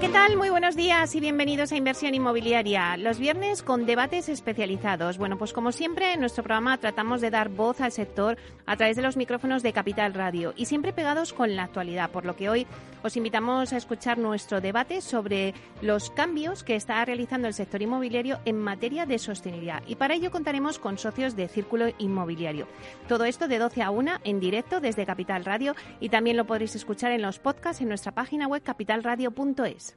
¿Qué tal? Muy buenos días y bienvenidos a Inversión Inmobiliaria. Los viernes con debates especializados. Bueno, pues como siempre en nuestro programa tratamos de dar voz al sector a través de los micrófonos de Capital Radio y siempre pegados con la actualidad, por lo que hoy os invitamos a escuchar nuestro debate sobre los cambios que está realizando el sector inmobiliario en materia de sostenibilidad. Y para ello contaremos con socios de Círculo Inmobiliario. Todo esto de 12 a 1 en directo desde Capital Radio y también lo podréis escuchar en los podcasts en nuestra página web capitalradio.es.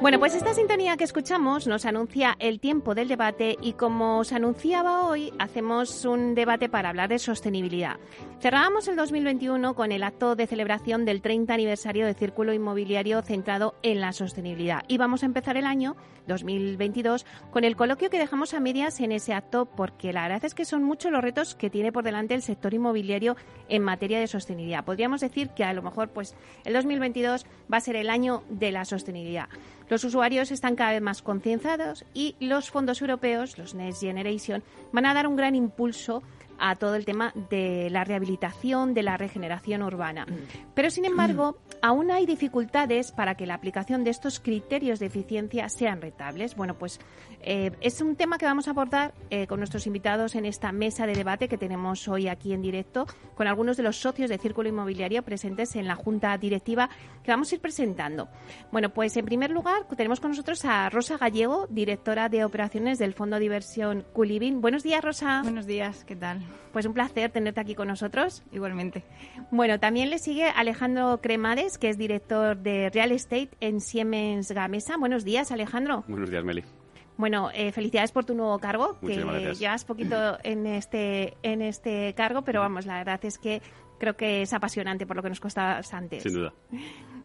Bueno, pues esta sintonía que escuchamos nos anuncia el tiempo del debate y como os anunciaba hoy, hacemos un debate para hablar de sostenibilidad. Cerrábamos el 2021 con el acto de celebración del 30 aniversario de Círculo Inmobiliario centrado en la sostenibilidad y vamos a empezar el año 2022 con el coloquio que dejamos a medias en ese acto porque la verdad es que son muchos los retos que tiene por delante el sector inmobiliario en materia de sostenibilidad. Podríamos decir que a lo mejor pues el 2022 va a ser el año de la sostenibilidad. Los usuarios están cada vez más concienciados y los fondos europeos, los Next Generation, van a dar un gran impulso a todo el tema de la rehabilitación, de la regeneración urbana. Pero, sin embargo, aún hay dificultades para que la aplicación de estos criterios de eficiencia sean rentables. Bueno, pues eh, es un tema que vamos a abordar eh, con nuestros invitados en esta mesa de debate que tenemos hoy aquí en directo, con algunos de los socios de Círculo Inmobiliario presentes en la Junta Directiva que vamos a ir presentando. Bueno, pues en primer lugar tenemos con nosotros a Rosa Gallego, directora de operaciones del Fondo de Inversión Culibin. Buenos días, Rosa. Buenos días, ¿qué tal? Pues un placer tenerte aquí con nosotros. Igualmente. Bueno, también le sigue Alejandro Cremades, que es director de Real Estate en Siemens Gamesa. Buenos días, Alejandro. Buenos días, Meli. Bueno, eh, felicidades por tu nuevo cargo, Muchísimas que gracias. llevas poquito en este, en este cargo, pero vamos, la verdad es que creo que es apasionante por lo que nos costabas antes. Sin duda.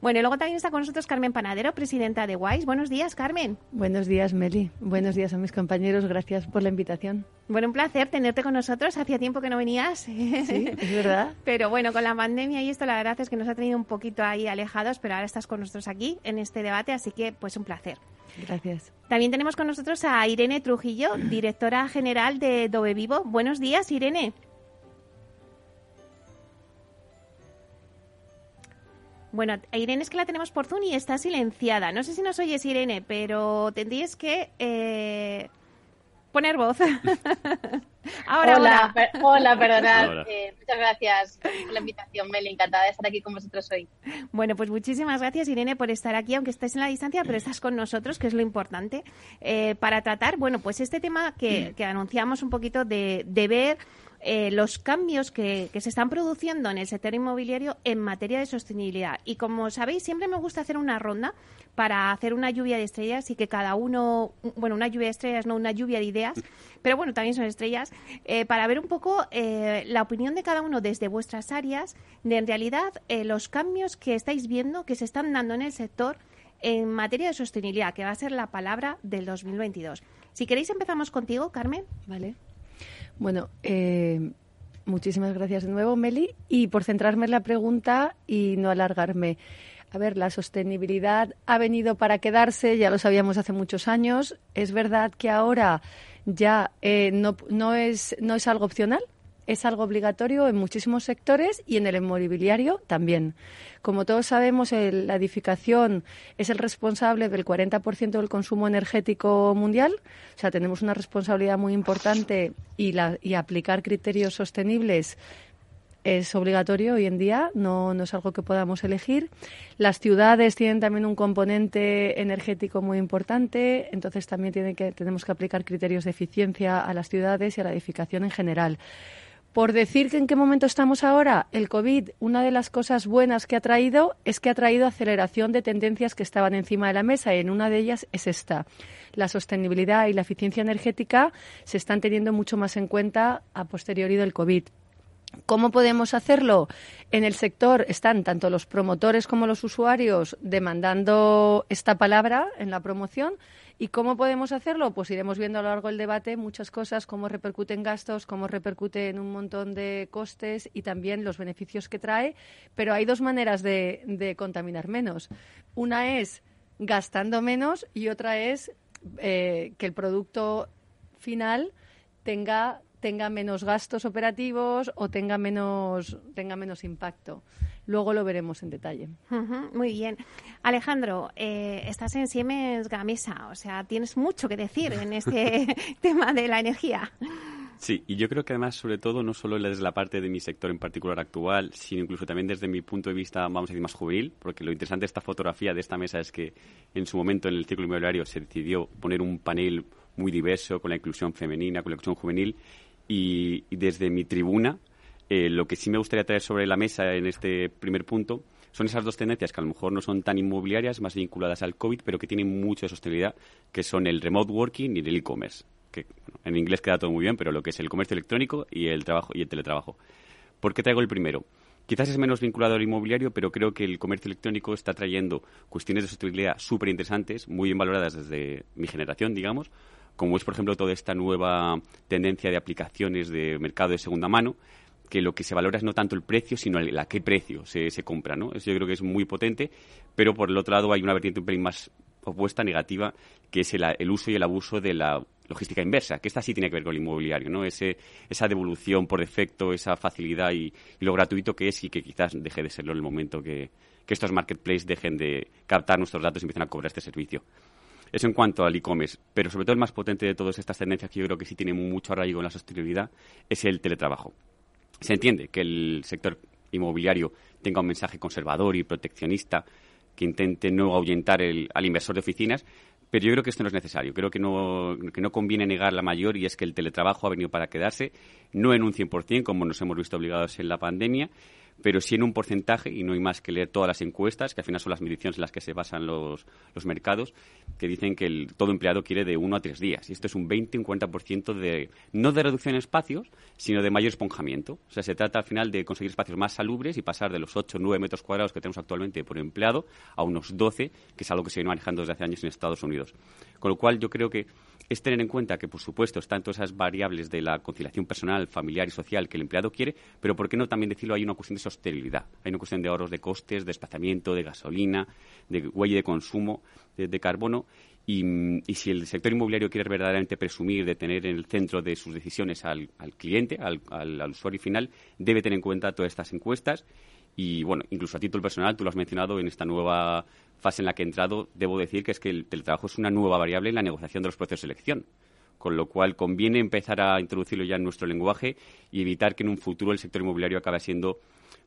Bueno, y luego también está con nosotros Carmen Panadero, presidenta de WISE. Buenos días, Carmen. Buenos días, Meli. Buenos días a mis compañeros. Gracias por la invitación. Bueno, un placer tenerte con nosotros. Hacía tiempo que no venías. Sí, es verdad. Pero bueno, con la pandemia y esto, la verdad es que nos ha tenido un poquito ahí alejados, pero ahora estás con nosotros aquí en este debate, así que pues un placer. Gracias. También tenemos con nosotros a Irene Trujillo, directora general de Dove Vivo. Buenos días, Irene. Bueno, a Irene es que la tenemos por Zoom y está silenciada. No sé si nos oyes, Irene, pero tendrías que eh, poner voz. ahora, hola, per- hola, perdonad. Eh, muchas gracias por la invitación, Meli. Encantada de estar aquí con vosotros hoy. Bueno, pues muchísimas gracias, Irene, por estar aquí, aunque estés en la distancia, pero estás con nosotros, que es lo importante, eh, para tratar, bueno, pues este tema que, que anunciamos un poquito de, de ver eh, los cambios que, que se están produciendo en el sector inmobiliario en materia de sostenibilidad. Y como sabéis, siempre me gusta hacer una ronda para hacer una lluvia de estrellas y que cada uno, bueno, una lluvia de estrellas, no una lluvia de ideas, pero bueno, también son estrellas, eh, para ver un poco eh, la opinión de cada uno desde vuestras áreas de en realidad eh, los cambios que estáis viendo que se están dando en el sector en materia de sostenibilidad, que va a ser la palabra del 2022. Si queréis empezamos contigo, Carmen. Vale. Bueno, eh, muchísimas gracias de nuevo, Meli. Y por centrarme en la pregunta y no alargarme. A ver, la sostenibilidad ha venido para quedarse, ya lo sabíamos hace muchos años. Es verdad que ahora ya eh, no, no, es, no es algo opcional, es algo obligatorio en muchísimos sectores y en el inmobiliario también. Como todos sabemos, el- la edificación es el responsable del 40% del consumo energético mundial. O sea, tenemos una responsabilidad muy importante y, la, y aplicar criterios sostenibles es obligatorio hoy en día, no, no es algo que podamos elegir. Las ciudades tienen también un componente energético muy importante, entonces también que, tenemos que aplicar criterios de eficiencia a las ciudades y a la edificación en general. Por decir que en qué momento estamos ahora, el COVID, una de las cosas buenas que ha traído es que ha traído aceleración de tendencias que estaban encima de la mesa y en una de ellas es esta. La sostenibilidad y la eficiencia energética se están teniendo mucho más en cuenta a posteriori del COVID. ¿Cómo podemos hacerlo? En el sector están tanto los promotores como los usuarios demandando esta palabra en la promoción. ¿Y cómo podemos hacerlo? Pues iremos viendo a lo largo del debate muchas cosas, cómo repercute en gastos, cómo repercute en un montón de costes y también los beneficios que trae. Pero hay dos maneras de, de contaminar menos. Una es gastando menos y otra es eh, que el producto final tenga tenga menos gastos operativos o tenga menos, tenga menos impacto. Luego lo veremos en detalle. muy bien. Alejandro, eh, estás en Siemens Gamesa, o sea, tienes mucho que decir en este tema de la energía. Sí, y yo creo que además, sobre todo, no solo desde la parte de mi sector en particular actual, sino incluso también desde mi punto de vista, vamos a decir, más juvenil, porque lo interesante de esta fotografía de esta mesa es que en su momento en el ciclo inmobiliario se decidió poner un panel muy diverso con la inclusión femenina, con la inclusión juvenil, y, desde mi tribuna, eh, lo que sí me gustaría traer sobre la mesa en este primer punto son esas dos tendencias que a lo mejor no son tan inmobiliarias, más vinculadas al COVID, pero que tienen mucha sostenibilidad, que son el remote working y el e-commerce. Que en inglés queda todo muy bien, pero lo que es el comercio electrónico y el trabajo y el teletrabajo. ¿Por qué traigo el primero? Quizás es menos vinculado al inmobiliario, pero creo que el comercio electrónico está trayendo cuestiones de sostenibilidad súper interesantes, muy bien valoradas desde mi generación, digamos, como es, por ejemplo, toda esta nueva tendencia de aplicaciones de mercado de segunda mano, que lo que se valora es no tanto el precio, sino el, a qué precio se, compra, ¿no? Eso yo creo que es muy potente, pero por el otro lado hay una vertiente un pelín más opuesta, negativa, que es el, uso y el abuso de la logística inversa, que esta sí tiene que ver con el inmobiliario, ¿no? Ese, esa devolución por defecto, esa facilidad y, lo gratuito que es y que quizás deje de serlo en el momento que, que estos marketplaces dejen de captar nuestros datos y empiecen a cobrar este servicio. Eso en cuanto al e-commerce. Pero sobre todo el más potente de todas estas tendencias que yo creo que sí tiene mucho arraigo en la sostenibilidad es el teletrabajo. Se entiende que el sector inmobiliario tenga un mensaje conservador y proteccionista que intente no ahuyentar al inversor de oficinas, pero yo creo que esto no es necesario. Creo que no, que no conviene negar la mayor y es que el teletrabajo ha venido para quedarse, no en un 100%, como nos hemos visto obligados en la pandemia, pero sí en un porcentaje, y no hay más que leer todas las encuestas, que al final son las mediciones en las que se basan los, los mercados, que dicen que el, todo empleado quiere de uno a tres días. Y esto es un 20, un 40% de, no de reducción en espacios, sino de mayor esponjamiento. O sea, se trata al final de conseguir espacios más salubres y pasar de los 8 o 9 metros cuadrados que tenemos actualmente por empleado a unos 12, que es algo que se viene manejando desde hace años en Estados Unidos. Con lo cual, yo creo que es tener en cuenta que, por supuesto, están todas esas variables de la conciliación personal, familiar y social que el empleado quiere, pero ¿por qué no también decirlo? Hay una cuestión de sostenibilidad, hay una cuestión de ahorros de costes, de desplazamiento, de gasolina, de huella de consumo, de, carbono. Y, si el sector inmobiliario quiere verdaderamente presumir de tener en el centro de sus decisiones al, cliente, al, al, usuario final, debe tener en cuenta todas estas encuestas. Y bueno, incluso a título personal, tú lo has mencionado en esta nueva fase en la que he entrado, debo decir que es que el teletrabajo es una nueva variable en la negociación de los procesos de selección. Con lo cual conviene empezar a introducirlo ya en nuestro lenguaje y evitar que en un futuro el sector inmobiliario acabe siendo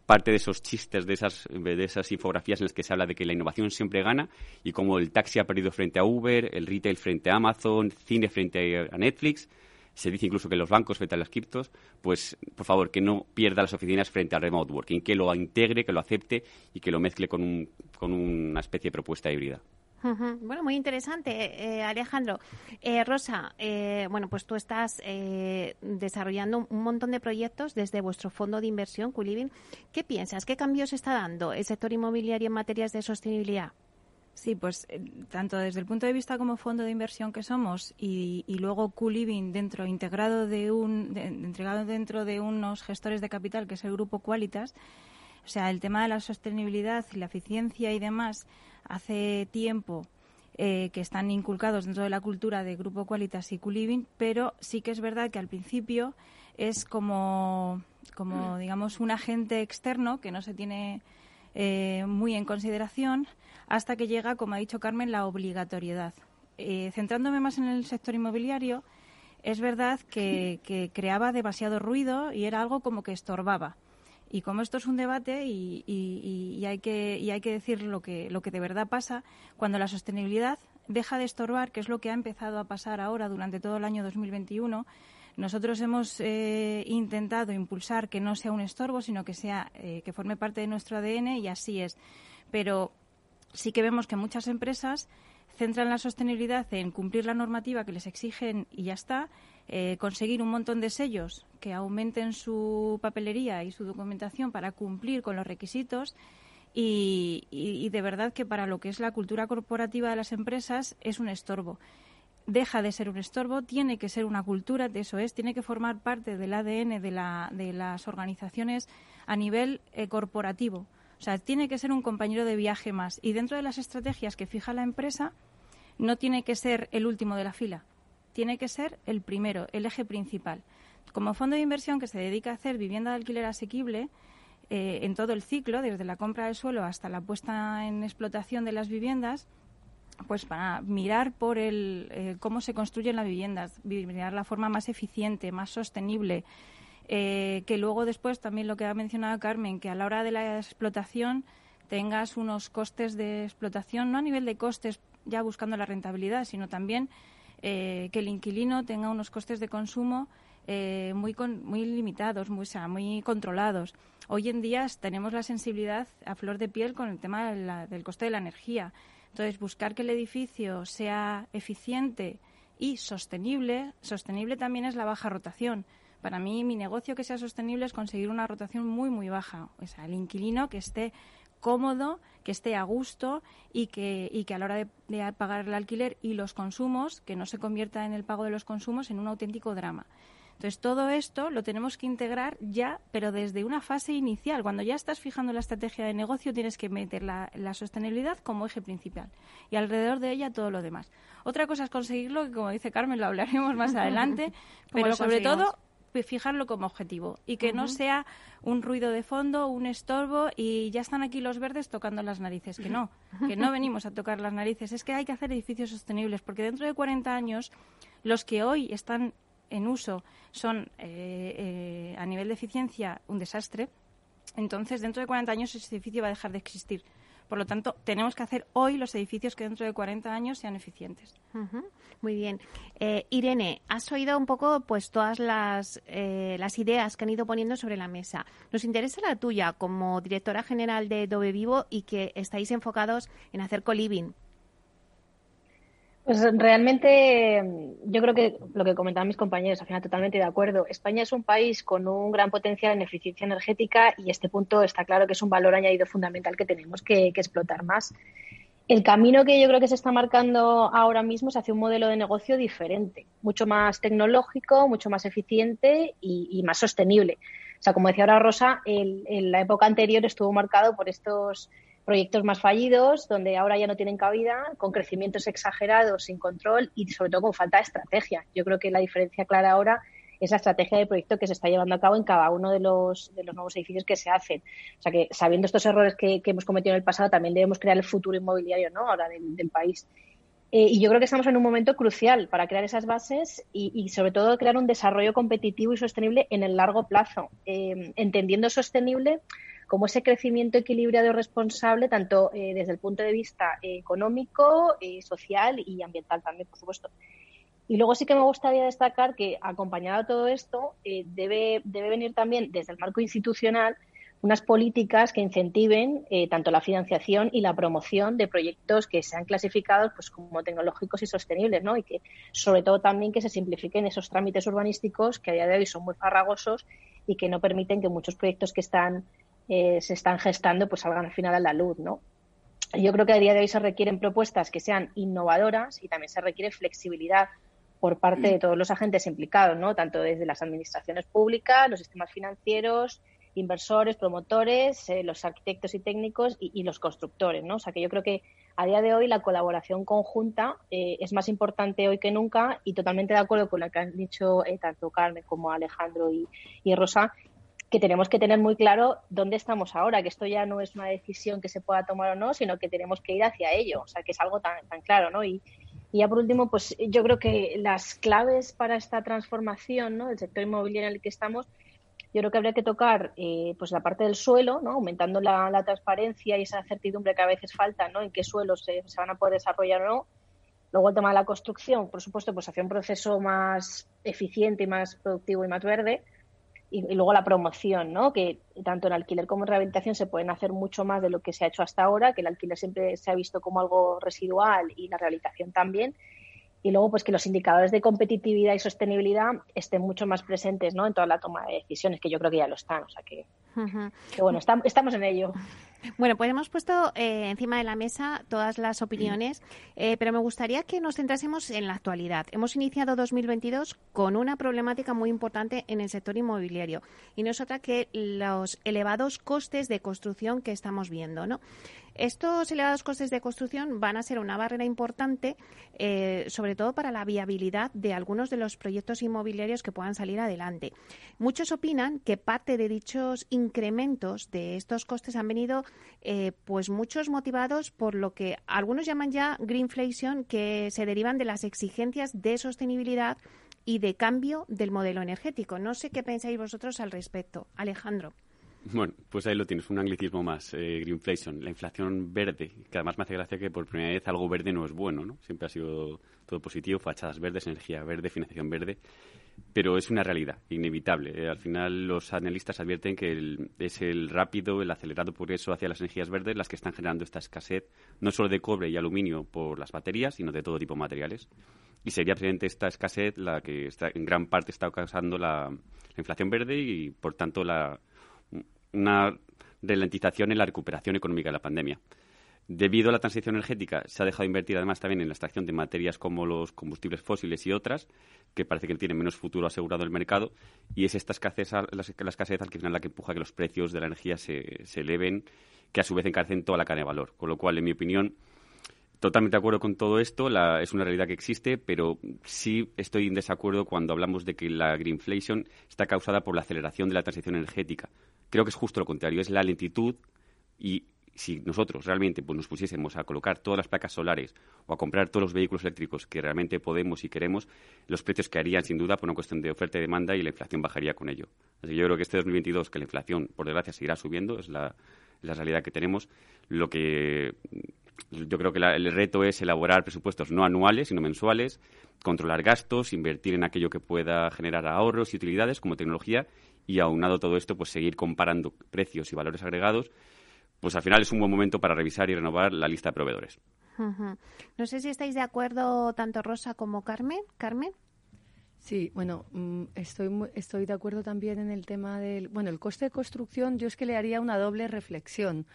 parte de esos chistes, de esas, de esas infografías en las que se habla de que la innovación siempre gana y como el taxi ha perdido frente a Uber, el retail frente a Amazon, cine frente a Netflix, se dice incluso que los bancos frente a las criptos, pues por favor que no pierda las oficinas frente al remote working, que lo integre, que lo acepte y que lo mezcle con, un, con una especie de propuesta híbrida. Bueno, muy interesante, eh, Alejandro. Eh, Rosa, eh, bueno, pues tú estás desarrollando un montón de proyectos desde vuestro fondo de inversión, Culiving. ¿Qué piensas? ¿Qué cambios está dando el sector inmobiliario en materias de sostenibilidad? Sí, pues eh, tanto desde el punto de vista como fondo de inversión que somos y, luego Q-Living dentro, integrado de un, entregado dentro de unos gestores de capital que es el grupo Qualitas, o sea, el tema de la sostenibilidad y la eficiencia y demás hace tiempo eh, que están inculcados dentro de la cultura de Grupo Qualitas y Q-Living, pero sí que es verdad que al principio es como, como digamos, un agente externo que no se tiene eh, muy en consideración hasta que llega, como ha dicho Carmen, la obligatoriedad. Eh, centrándome más en el sector inmobiliario, es verdad que, creaba demasiado ruido y era algo como que estorbaba. Y como esto es un debate y, hay, que, decir lo que, lo que de verdad pasa, cuando la sostenibilidad deja de estorbar, que es lo que ha empezado a pasar ahora durante todo el año 2021, Nosotros hemos eh, intentado impulsar que no sea un estorbo, sino que sea eh, que forme parte de nuestro ADN y así es. Pero sí que vemos que muchas empresas centran la sostenibilidad en cumplir la normativa que les exigen y ya está, eh, conseguir un montón de sellos que aumenten su papelería y su documentación para cumplir con los requisitos. y, de verdad que para lo que es la cultura corporativa de las empresas es un estorbo deja de ser un estorbo, tiene que ser una cultura, de eso es, tiene que formar parte del ADN de, la, de las organizaciones a nivel eh, corporativo. O sea, tiene que ser un compañero de viaje más. Y dentro de las estrategias que fija la empresa, no tiene que ser el último de la fila, tiene que ser el primero, el eje principal. Como fondo de inversión que se dedica a hacer vivienda de alquiler asequible, eh, en todo el ciclo, desde la compra del suelo hasta la puesta en explotación de las viviendas, pues para mirar por el eh, cómo se construyen las viviendas, mirar la forma más eficiente, más sostenible, eh, que luego después también lo que ha mencionado Carmen, que a la hora de la explotación tengas unos costes de explotación, no a nivel de costes ya buscando la rentabilidad, sino también eh, que el inquilino tenga unos costes de consumo muy, muy limitados, muy, muy controlados. Hoy en día tenemos la sensibilidad a flor de piel con el tema del coste de la energía. Entonces, buscar que el edificio sea eficiente y sostenible, sostenible también es la baja rotación. Para mí, mi negocio que sea sostenible es conseguir una rotación muy, muy baja. O sea, el inquilino que esté cómodo, que esté a gusto y que, y que a la hora de, de, pagar el alquiler y los consumos, que no se convierta en el pago de los consumos en un auténtico drama. Entonces, todo esto lo tenemos que integrar ya, pero desde una fase inicial. Cuando ya estás fijando la estrategia de negocio, tienes que meter la, sostenibilidad como eje principal y alrededor de ella todo lo demás. Otra cosa es conseguirlo, que como dice Carmen, lo hablaremos más adelante, pero sobre todo fijarlo como objetivo y que no sea un ruido de fondo, un estorbo y ya están aquí los verdes tocando las narices. Que no, que no venimos a tocar las narices. Es que hay que hacer edificios sostenibles porque dentro de 40 años los que hoy están en uso son eh, eh, a nivel de eficiencia un desastre, entonces dentro de 40 años ese edificio va a dejar de existir. Por lo tanto, tenemos que hacer hoy los edificios que dentro de 40 años sean eficientes. Muy bien. Eh, Irene, has oído un poco pues todas las, las ideas que han ido poniendo sobre la mesa. Nos interesa la tuya como directora general de Dove Vivo y que estáis enfocados en hacer co-living pues realmente yo creo que lo que comentaban mis compañeros, al final totalmente de acuerdo. España es un país con un gran potencial en eficiencia energética y este punto está claro que es un valor añadido fundamental que tenemos que, explotar más. El camino que yo creo que se está marcando ahora mismo es hacia un modelo de negocio diferente, mucho más tecnológico, mucho más eficiente y, más sostenible. O sea, como decía ahora Rosa, en la época anterior estuvo marcado por estos proyectos más fallidos, donde ahora ya no tienen cabida, con crecimientos exagerados, sin control y sobre todo con falta de estrategia. Yo creo que la diferencia clara ahora es la estrategia de proyecto que se está llevando a cabo en cada uno de los, de los nuevos edificios que se hacen. O sea que sabiendo estos errores que, hemos cometido en el pasado, también debemos crear el futuro inmobiliario ¿no? ahora del, país. Eh, y yo creo que estamos en un momento crucial para crear esas bases y, sobre todo crear un desarrollo competitivo y sostenible en el largo plazo, eh, entendiendo sostenible como ese crecimiento equilibrado y responsable, tanto eh, desde el punto de vista económico, eh, social y ambiental también, por supuesto. Y luego sí que me gustaría destacar que, acompañado a todo esto, eh, debe, debe venir también desde el marco institucional unas políticas que incentiven tanto la financiación y la promoción de proyectos que sean clasificados pues, como tecnológicos y sostenibles, ¿no? Y que, sobre todo, también que se simplifiquen esos trámites urbanísticos que a día de hoy son muy farragosos y que no permiten que muchos proyectos que están eh, se están gestando pues salgan al final a la luz, ¿no? Yo creo que a día de hoy se requieren propuestas que sean innovadoras y también se requiere flexibilidad por parte de todos los agentes implicados, ¿no? Tanto desde las administraciones públicas, los sistemas financieros, inversores, promotores, eh, los arquitectos y técnicos y, los constructores, ¿no? O sea que yo creo que a día de hoy la colaboración conjunta eh, es más importante hoy que nunca y totalmente de acuerdo con lo que han dicho tanto Carmen como Alejandro y, y Rosa, que tenemos que tener muy claro dónde estamos ahora, que esto ya no es una decisión que se pueda tomar o no, sino que tenemos que ir hacia ello, o sea, que es algo tan, tan claro, ¿no? Y, y ya por último, pues yo creo que las claves para esta transformación ¿no? del sector inmobiliario en el que estamos, yo creo que habría que tocar eh, pues la parte del suelo, ¿no? aumentando la, transparencia y esa certidumbre que a veces falta ¿no? en qué suelos se, se, van a poder desarrollar o no, Luego el tema de la construcción, por supuesto, pues hacia un proceso más eficiente y más productivo y más verde. Y, luego la promoción, ¿no? Que tanto en alquiler como en rehabilitación se pueden hacer mucho más de lo que se ha hecho hasta ahora, que el alquiler siempre se ha visto como algo residual y la rehabilitación también y luego pues que los indicadores de competitividad y sostenibilidad estén mucho más presentes ¿no? en toda la toma de decisiones, que yo creo que ya lo están. O sea que, bueno, estamos en ello. Bueno, pues hemos puesto eh, encima de la mesa todas las opiniones, eh, pero me gustaría que nos centrásemos en la actualidad. Hemos iniciado 2022 con una problemática muy importante en el sector inmobiliario y no es otra que los elevados costes de construcción que estamos viendo, ¿no? Estos elevados costes de construcción van a ser una barrera importante, eh, sobre todo para la viabilidad de algunos de los proyectos inmobiliarios que puedan salir adelante. Muchos opinan que parte de dichos incrementos de estos costes han venido, eh, pues muchos motivados por lo que algunos llaman ya greenflation, que se derivan de las exigencias de sostenibilidad y de cambio del modelo energético. No sé qué pensáis vosotros al respecto. Alejandro. Bueno, pues ahí lo tienes, un anglicismo más, eh, greenflation, la inflación verde, que además me hace gracia que por primera vez algo verde no es bueno, ¿no? Siempre ha sido todo positivo, fachadas verdes, energía verde, financiación verde, pero es una realidad, inevitable. Eh, al final los analistas advierten que es el rápido, el acelerado progreso hacia las energías verdes las que están generando esta escasez, no solo de cobre y aluminio por las baterías, sino de todo tipo de materiales. Y sería precisamente esta escasez la que está, en gran parte está causando la inflación verde y, por tanto, la una ralentización en la recuperación económica de la pandemia. Debido a la transición energética, se ha dejado de invertir además también en la extracción de materias como los combustibles fósiles y otras, que parece que tienen menos futuro asegurado el mercado, y es esta escasez, la, escasez al final la que empuja a que los precios de la energía se, se eleven, que a su vez encarecen toda la cadena de valor. Con lo cual, en mi opinión, totalmente de acuerdo con todo esto, es una realidad que existe, pero sí estoy en desacuerdo cuando hablamos de que la greenflation está causada por la aceleración de la transición energética. Creo que es justo lo contrario, es la lentitud y si nosotros realmente pues, nos pusiésemos a colocar todas las placas solares o a comprar todos los vehículos eléctricos que realmente podemos y queremos, los precios caerían sin duda por una cuestión de oferta y demanda y la inflación bajaría con ello. Así que yo creo que este 2022, que la inflación, por desgracia, seguirá subiendo, es la, la realidad que tenemos. Lo que yo creo que el reto es elaborar presupuestos no anuales, sino mensuales, controlar gastos, invertir en aquello que pueda generar ahorros y utilidades como tecnología y aunado todo esto, pues seguir comparando precios y valores agregados, pues al final es un buen momento para revisar y renovar la lista de proveedores. No sé si estáis de acuerdo tanto Rosa como Carmen. Carmen. Sí, bueno, mm, estoy, estoy de acuerdo también en el tema del, bueno, el coste de construcción, yo es que le haría una doble reflexión.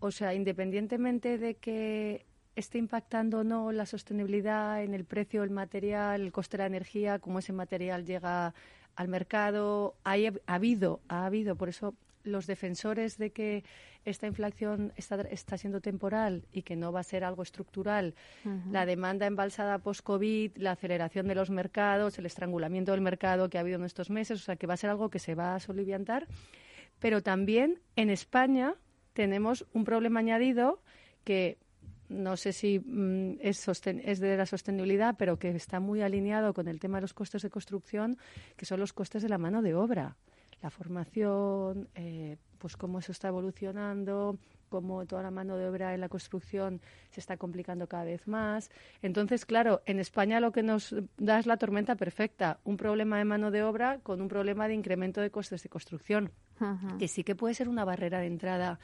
O sea, independientemente de que esté impactando o no la sostenibilidad en el precio del material, el coste de la energía, cómo ese material llega al mercado, ha habido, ha habido, por eso los defensores de que esta inflación está, está, siendo temporal y que no va a ser algo estructural, la demanda embalsada post-COVID, la aceleración de los mercados, el estrangulamiento del mercado que ha habido en estos meses, o sea, que va a ser algo que se va a soliviantar. Pero también en España tenemos un problema añadido que no sé si mm, es, es, de la sostenibilidad, pero que está muy alineado con el tema de los costes de construcción, que son los costes de la mano de obra la formación, eh, pues cómo eso está evolucionando, cómo toda la mano de obra en la construcción se está complicando cada vez más. Entonces, claro, en España lo que nos da es la tormenta perfecta, un problema de mano de obra con un problema de incremento de costes de construcción, que sí que puede ser una barrera de entrada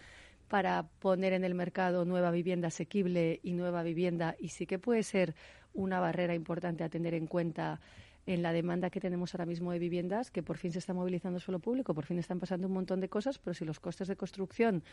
para poner en el mercado nueva vivienda asequible y nueva vivienda y sí que puede ser una barrera importante a tener en cuenta en la demanda que tenemos ahora mismo de viviendas, que por fin se está movilizando suelo público, por fin están pasando un montón de cosas, pero si los costes de construcción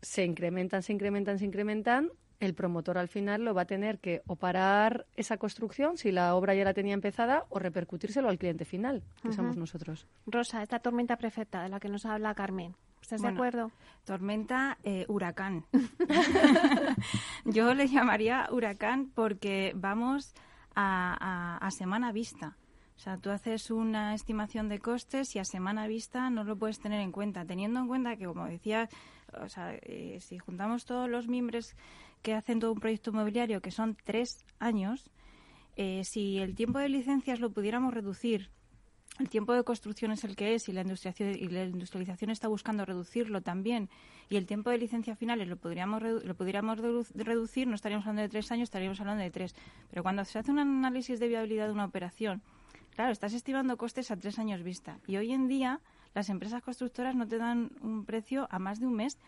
se incrementan, se incrementan, se incrementan, el promotor al final lo va a tener que o parar esa construcción si la obra ya la tenía empezada o repercutírselo al cliente final, que somos nosotros. Rosa, esta tormenta perfecta de la que nos habla Carmen. ¿Estás de acuerdo? Tormenta eh, huracán. Yo le llamaría huracán porque vamos a, a semana vista. O sea, tú haces una estimación de costes y a semana vista no lo puedes tener en cuenta, teniendo en cuenta que, como decía, o sea, eh, si juntamos todos los miembros que hacen todo un proyecto inmobiliario, que son tres años, eh, si el tiempo de licencias lo pudiéramos reducir el tiempo de construcción es el que es y la, y la industrialización está buscando reducirlo también y el tiempo de licencia finales lo podríamos, lo podríamos reducir, no estaríamos hablando de tres años, estaríamos hablando de tres. Pero cuando se hace un análisis de viabilidad de una operación, claro, estás estimando costes a tres años vista. Y hoy en día las empresas constructoras no te dan un precio a más de un mes.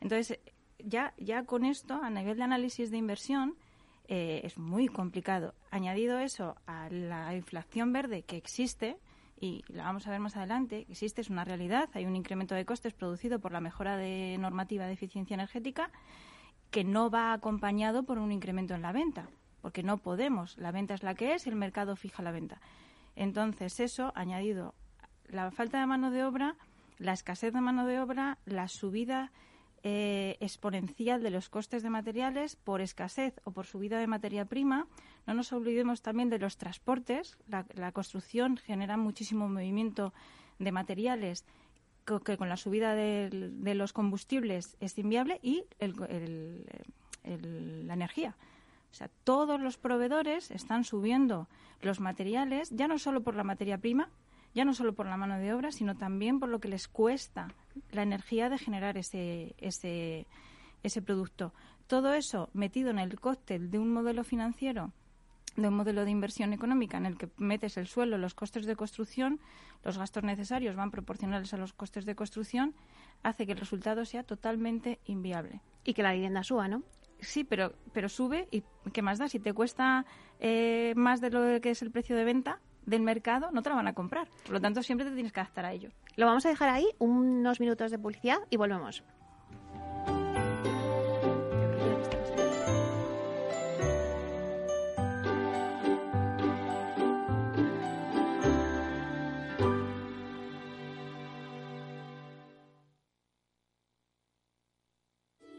Entonces, ya, ya con esto, a nivel de análisis de inversión, eh, es muy complicado. Añadido eso a la inflación verde que existe, y la vamos a ver más adelante, existe, es una realidad, hay un incremento de costes producido por la mejora de normativa de eficiencia energética que no va acompañado por un incremento en la venta, porque no podemos, la venta es la que es y el mercado fija la venta. Entonces, eso, añadido la falta de mano de obra, la escasez de mano de obra, la subida eh, exponencial de los costes de materiales por escasez o por subida de materia prima. No nos olvidemos también de los transportes. La, construcción genera muchísimo movimiento de materiales que, con la subida de, los combustibles es inviable y la energía. O sea, todos los proveedores están subiendo los materiales, ya no solo por la materia prima, ya no solo por la mano de obra, sino también por lo que les cuesta la energía de generar ese, ese, ese producto. Todo eso metido en el cóctel de un modelo financiero de un modelo de inversión económica en el que metes el suelo, los costes de construcción, los gastos necesarios van proporcionales a los costes de construcción, hace que el resultado sea totalmente inviable. Y que la vivienda suba, ¿no? Sí, pero, pero sube y ¿qué más da? Si te cuesta eh, más de lo que es el precio de venta, del mercado no te la van a comprar. Por lo tanto, siempre te tienes que adaptar a ello. Lo vamos a dejar ahí, unos minutos de publicidad y volvemos.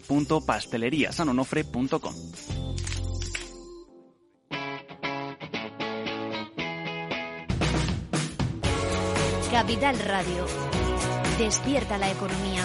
www.pasteleriasanonofre.com. Capital Radio. Despierta la economía.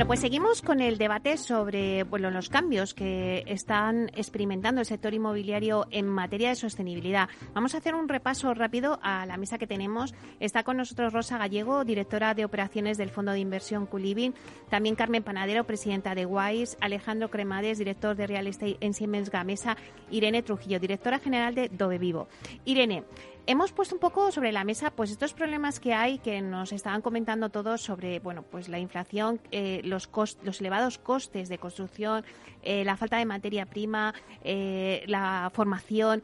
Bueno, pues seguimos con el debate sobre bueno, los cambios que están experimentando el sector inmobiliario en materia de sostenibilidad. Vamos a hacer un repaso rápido a la mesa que tenemos. Está con nosotros Rosa Gallego, directora de operaciones del Fondo de Inversión Culiving, también Carmen Panadero, presidenta de WISE, Alejandro Cremades, director de Real Estate en Siemens Gamesa, Irene Trujillo, directora general de Dove Vivo. Irene, hemos puesto un poco sobre la mesa pues estos problemas que hay que nos estaban comentando todos sobre bueno pues la inflación eh, los los elevados costes de construcción eh, la falta de materia prima eh, la formación.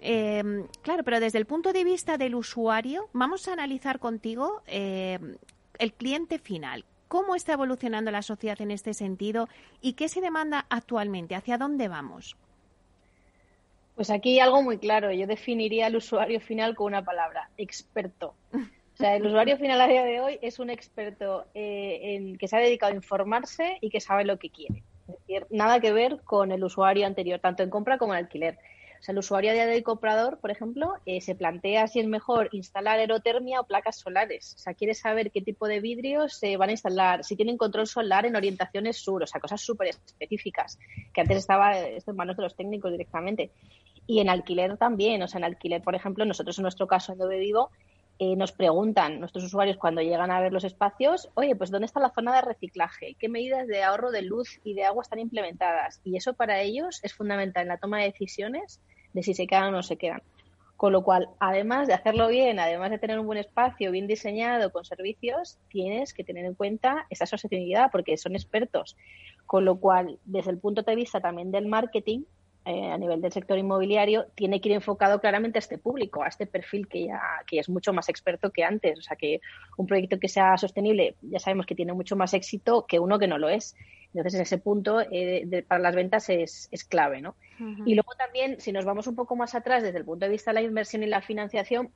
Em, claro pero desde el punto de vista del usuario vamos a analizar contigo em, el cliente final. Cómo está evolucionando la sociedad en este sentido y qué se demanda actualmente hacia dónde vamos pues aquí algo muy claro. Yo definiría al usuario final con una palabra, experto. O sea, el usuario final a día de hoy es un experto eh, en, que se ha dedicado a informarse y que sabe lo que quiere. Es decir, nada que ver con el usuario anterior, tanto en compra como en alquiler. O sea, el usuario a día de hoy comprador, por ejemplo, eh, se plantea si es mejor instalar aerotermia o placas solares. O sea, quiere saber qué tipo de vidrios se van a instalar, si tienen control solar en orientaciones sur, o sea, cosas súper específicas, que antes estaba esto en manos de los técnicos directamente. Y en alquiler también, o sea, en alquiler, por ejemplo, nosotros en nuestro caso en Dove Vivo, eh, nos preguntan nuestros usuarios cuando llegan a ver los espacios, oye, pues ¿dónde está la zona de reciclaje? ¿Qué medidas de ahorro de luz y de agua están implementadas? Y eso para ellos es fundamental en la toma de decisiones de si se quedan o no se quedan. Con lo cual, además de hacerlo bien, además de tener un buen espacio bien diseñado con servicios, tienes que tener en cuenta esa sostenibilidad porque son expertos. Con lo cual, desde el punto de vista también del marketing, eh, a nivel del sector inmobiliario tiene que ir enfocado claramente a este público, a este perfil que ya que es mucho más experto que antes. O sea, que un proyecto que sea sostenible ya sabemos que tiene mucho más éxito que uno que no lo es. Entonces, ese punto eh, para las ventas es, es clave, ¿no? Y luego también, si nos vamos un poco más atrás desde el punto de vista de la inversión y la financiación,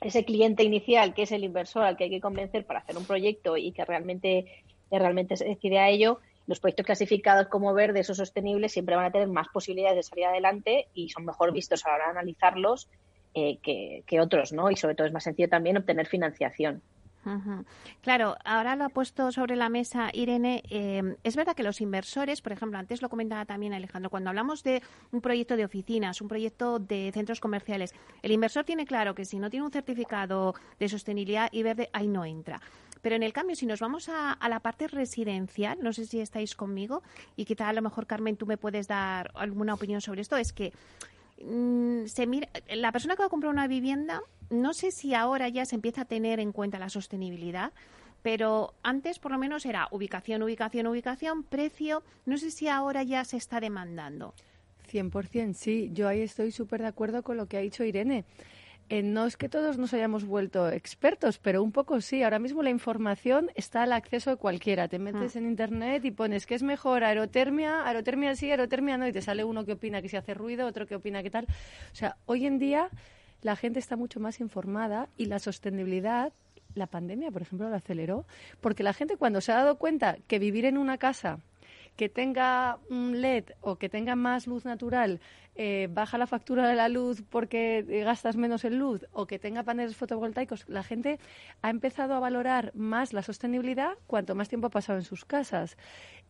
ese cliente inicial, que es el inversor al que hay que convencer para hacer un proyecto y que realmente, realmente se decide a ello, los proyectos clasificados como verdes o sostenibles siempre van a tener más posibilidades de salir adelante y son mejor vistos a la hora de analizarlos eh, que, otros, ¿no? Y sobre todo es más sencillo también obtener financiación. Claro, ahora lo ha puesto sobre la mesa Irene. Eh, es verdad que los inversores, por ejemplo, antes lo comentaba también Alejandro, cuando hablamos de un proyecto de oficinas, un proyecto de centros comerciales, el inversor tiene claro que si no tiene un certificado de sostenibilidad y verde, ahí no entra. Pero en el cambio, si nos vamos a, la parte residencial, no sé si estáis conmigo, y quizá a lo mejor, Carmen, tú me puedes dar alguna opinión sobre esto, es que mira, la persona que va a comprar una vivienda, no sé si ahora ya se empieza a tener en cuenta la sostenibilidad, pero antes por lo menos era ubicación, ubicación, ubicación, precio, no sé si ahora ya se está demandando. 100%, sí, yo ahí estoy súper de acuerdo con lo que ha dicho Irene. Eh, no es que todos nos hayamos vuelto expertos, pero un poco sí. Ahora mismo la información está al acceso de cualquiera. Te metes mm. en internet y pones que es mejor aerotermia, aerotermia sí, aerotermia no, y te sale uno que opina que se hace ruido, otro que opina que tal. O sea, hoy en día la gente está mucho más informada y la sostenibilidad la pandemia, por ejemplo, lo aceleró, porque la gente cuando se ha dado cuenta que vivir en una casa que tenga un LED o que tenga más luz natural eh, baja la factura de la luz porque gastas menos en luz o que tenga paneles fotovoltaicos, la gente ha empezado a valorar más la sostenibilidad cuanto más tiempo ha pasado en sus casas.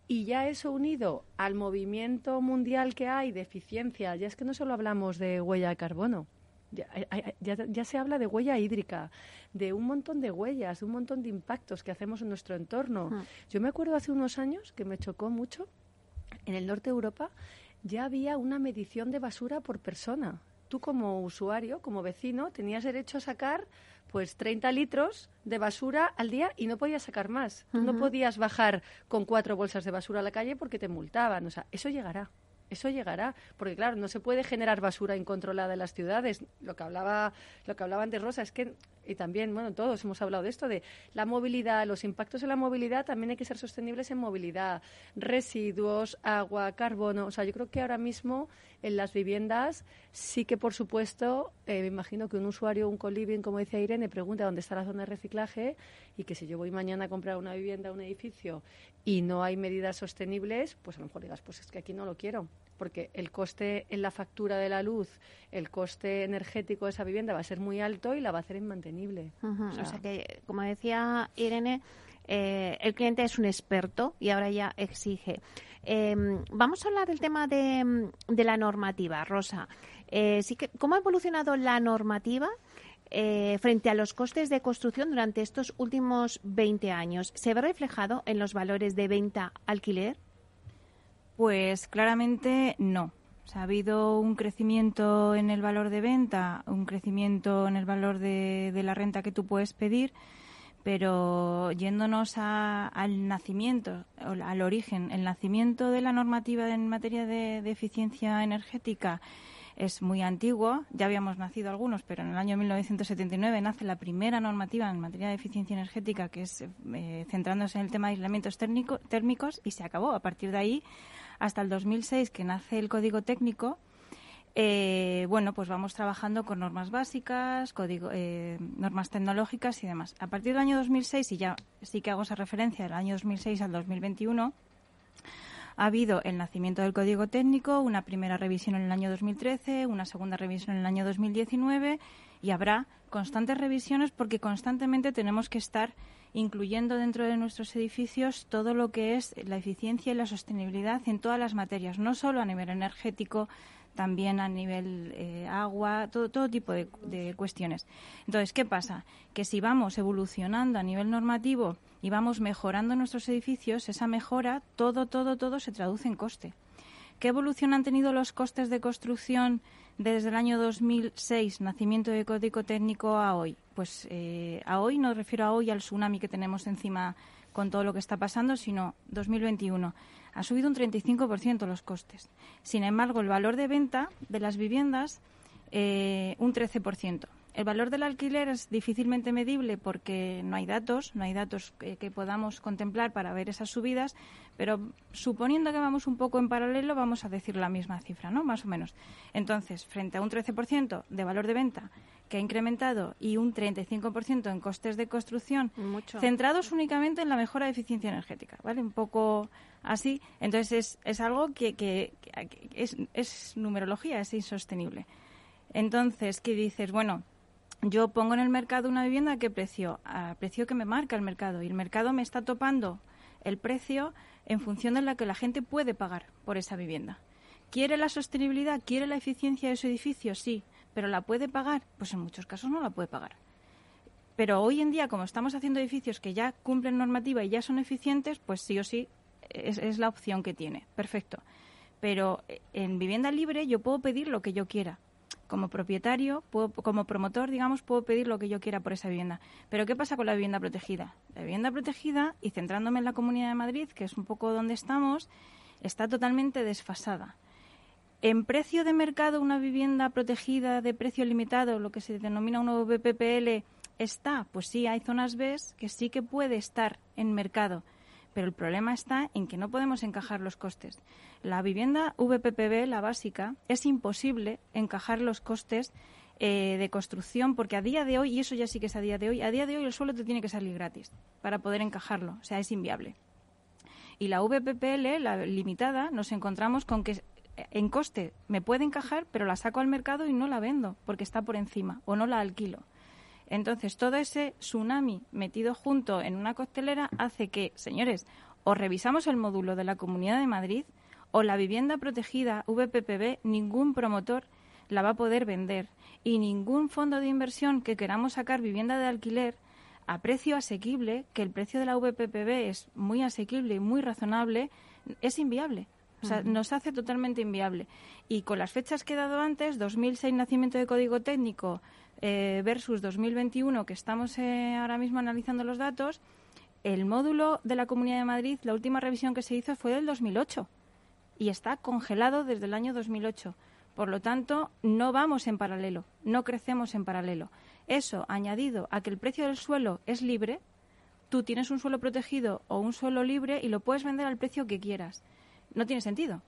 Y ya eso unido al movimiento mundial que hay de eficiencia, ya es que no solo hablamos de huella de carbono, ya, ya, se habla de huella hídrica, de un montón de huellas, de un montón de impactos que hacemos en nuestro entorno. Yo me acuerdo hace unos años que me chocó mucho, en el norte de Europa ya había una medición de basura por persona. Tú como usuario, como vecino, tenías derecho a sacar pues 30 litros de basura al día y no podías sacar más. no podías bajar con cuatro bolsas de basura a la calle porque te multaban. O sea, eso llegará. Eso llegará, porque claro, no se puede generar basura incontrolada en las ciudades. Lo que hablaba, lo que hablaban de Rosa es que y también, bueno, todos hemos hablado de esto de la movilidad, los impactos en la movilidad también hay que ser sostenibles en movilidad, residuos, agua, carbono, o sea, yo creo que ahora mismo en las viviendas sí que por supuesto, eh, me imagino que un usuario, un coliving, como decía Irene, pregunta dónde está la zona de reciclaje y que si yo voy mañana a comprar una vivienda, un edificio y no hay medidas sostenibles, pues a lo mejor digas, pues es que aquí no lo quiero porque el coste en la factura de la luz, el coste energético de esa vivienda va a ser muy alto y la va a hacer inmantenible. o, sea, que, como decía Irene, eh, el cliente es un experto y ahora ya exige. Em, vamos a hablar del tema de, la normativa, Rosa. Eh, sí que, ¿Cómo ha evolucionado la normativa eh, frente a los costes de construcción durante estos últimos 20 años? ¿Se ve reflejado en los valores de venta-alquiler? Pues claramente no. ha habido un crecimiento en el valor de venta, un crecimiento en el valor de la renta que tú puedes pedir, pero yéndonos al nacimiento, al origen, el nacimiento de la normativa en materia de, eficiencia energética es muy antiguo, ya habíamos nacido algunos, pero en el año 1979 nace la primera normativa en materia de eficiencia energética, que es eh, centrándose en el tema de aislamientos térmicos, y se acabó. A partir de ahí, hasta el 2006, que nace el Código Técnico, eh, bueno, pues vamos trabajando con normas básicas, código, eh, normas tecnológicas y demás. A partir del año 2006, y ya sí que hago esa referencia del año 2006 al 2021, ha habido el nacimiento del código técnico, una primera revisión en el año 2013, una segunda revisión en el año 2019 y habrá constantes revisiones porque constantemente tenemos que estar incluyendo dentro de nuestros edificios todo lo que es la eficiencia y la sostenibilidad en todas las materias, no solo a nivel energético, también a nivel eh, agua, todo, tipo de, cuestiones. Entonces, ¿qué pasa? Que si vamos evolucionando a nivel normativo y vamos mejorando nuestros edificios, esa mejora, todo, todo, todo se traduce en coste. ¿Qué evolución han tenido los costes de construcción desde el año 2006, nacimiento de código técnico, a hoy? Pues eh, a hoy, no refiero a hoy al tsunami que tenemos encima con todo lo que está pasando, sino 2021 ha subido un 35% los costes. Sin embargo, el valor de venta de las viviendas eh, un 13%. El valor del alquiler es difícilmente medible porque no hay datos, no hay datos que, que, podamos contemplar para ver esas subidas, pero suponiendo que vamos un poco en paralelo, vamos a decir la misma cifra, ¿no? Más o menos. Entonces, frente a un 13% de valor de venta que ha incrementado y un 35% en costes de construcción, centrados únicamente en la mejora de eficiencia energética, ¿vale? Un poco así. Entonces es, es algo que, que, es, es, numerología, es insostenible. Entonces, ¿qué dices? Bueno, yo pongo en el mercado una vivienda a qué precio? A precio que me marca el mercado. Y el mercado me está topando el precio en función de la que la gente puede pagar por esa vivienda. ¿Quiere la sostenibilidad? ¿Quiere la eficiencia de su edificio? Sí. ¿Pero la puede pagar? Pues en muchos casos no la puede pagar. Pero hoy en día, como estamos haciendo edificios que ya cumplen normativa y ya son eficientes, pues sí o sí es, la opción que tiene. Perfecto. Pero eh, en vivienda libre yo puedo pedir lo que yo quiera. Como propietario, puedo, como promotor, digamos, puedo pedir lo que yo quiera por esa vivienda. Pero ¿qué pasa con la vivienda protegida? La vivienda protegida, y centrándome en la Comunidad de Madrid, que es un poco donde estamos, está totalmente desfasada. En precio de mercado, una vivienda protegida de precio limitado, lo que se denomina un nuevo BPPL, está. Pues sí, hay zonas B que sí que puede estar en mercado pero el problema está en que no podemos encajar los costes. La vivienda VPPB, la básica, es imposible encajar los costes eh, de construcción porque a día de hoy, y eso ya sí que es a día de hoy, a día de hoy el suelo te tiene que salir gratis para poder encajarlo, o sea, es inviable. Y la VPPL, la limitada, nos encontramos con que en coste me puede encajar, pero la saco al mercado y no la vendo porque está por encima o no la alquilo. Entonces, todo ese tsunami metido junto en una costelera hace que, señores, o revisamos el módulo de la Comunidad de Madrid o la vivienda protegida VPPB, ningún promotor la va a poder vender y ningún fondo de inversión que queramos sacar vivienda de alquiler a precio asequible, que el precio de la VPPB es muy asequible y muy razonable, es inviable. O sea, nos hace totalmente inviable. Y con las fechas que he dado antes, 2006 nacimiento de código técnico, eh, versus 2021, que estamos eh, ahora mismo analizando los datos, el módulo de la Comunidad de Madrid, la última revisión que se hizo fue del 2008 y está congelado desde el año 2008. Por lo tanto, no vamos en paralelo, no crecemos en paralelo. Eso, añadido a que el precio del suelo es libre, tú tienes un suelo protegido o un suelo libre y lo puedes vender al precio que quieras. No tiene sentido.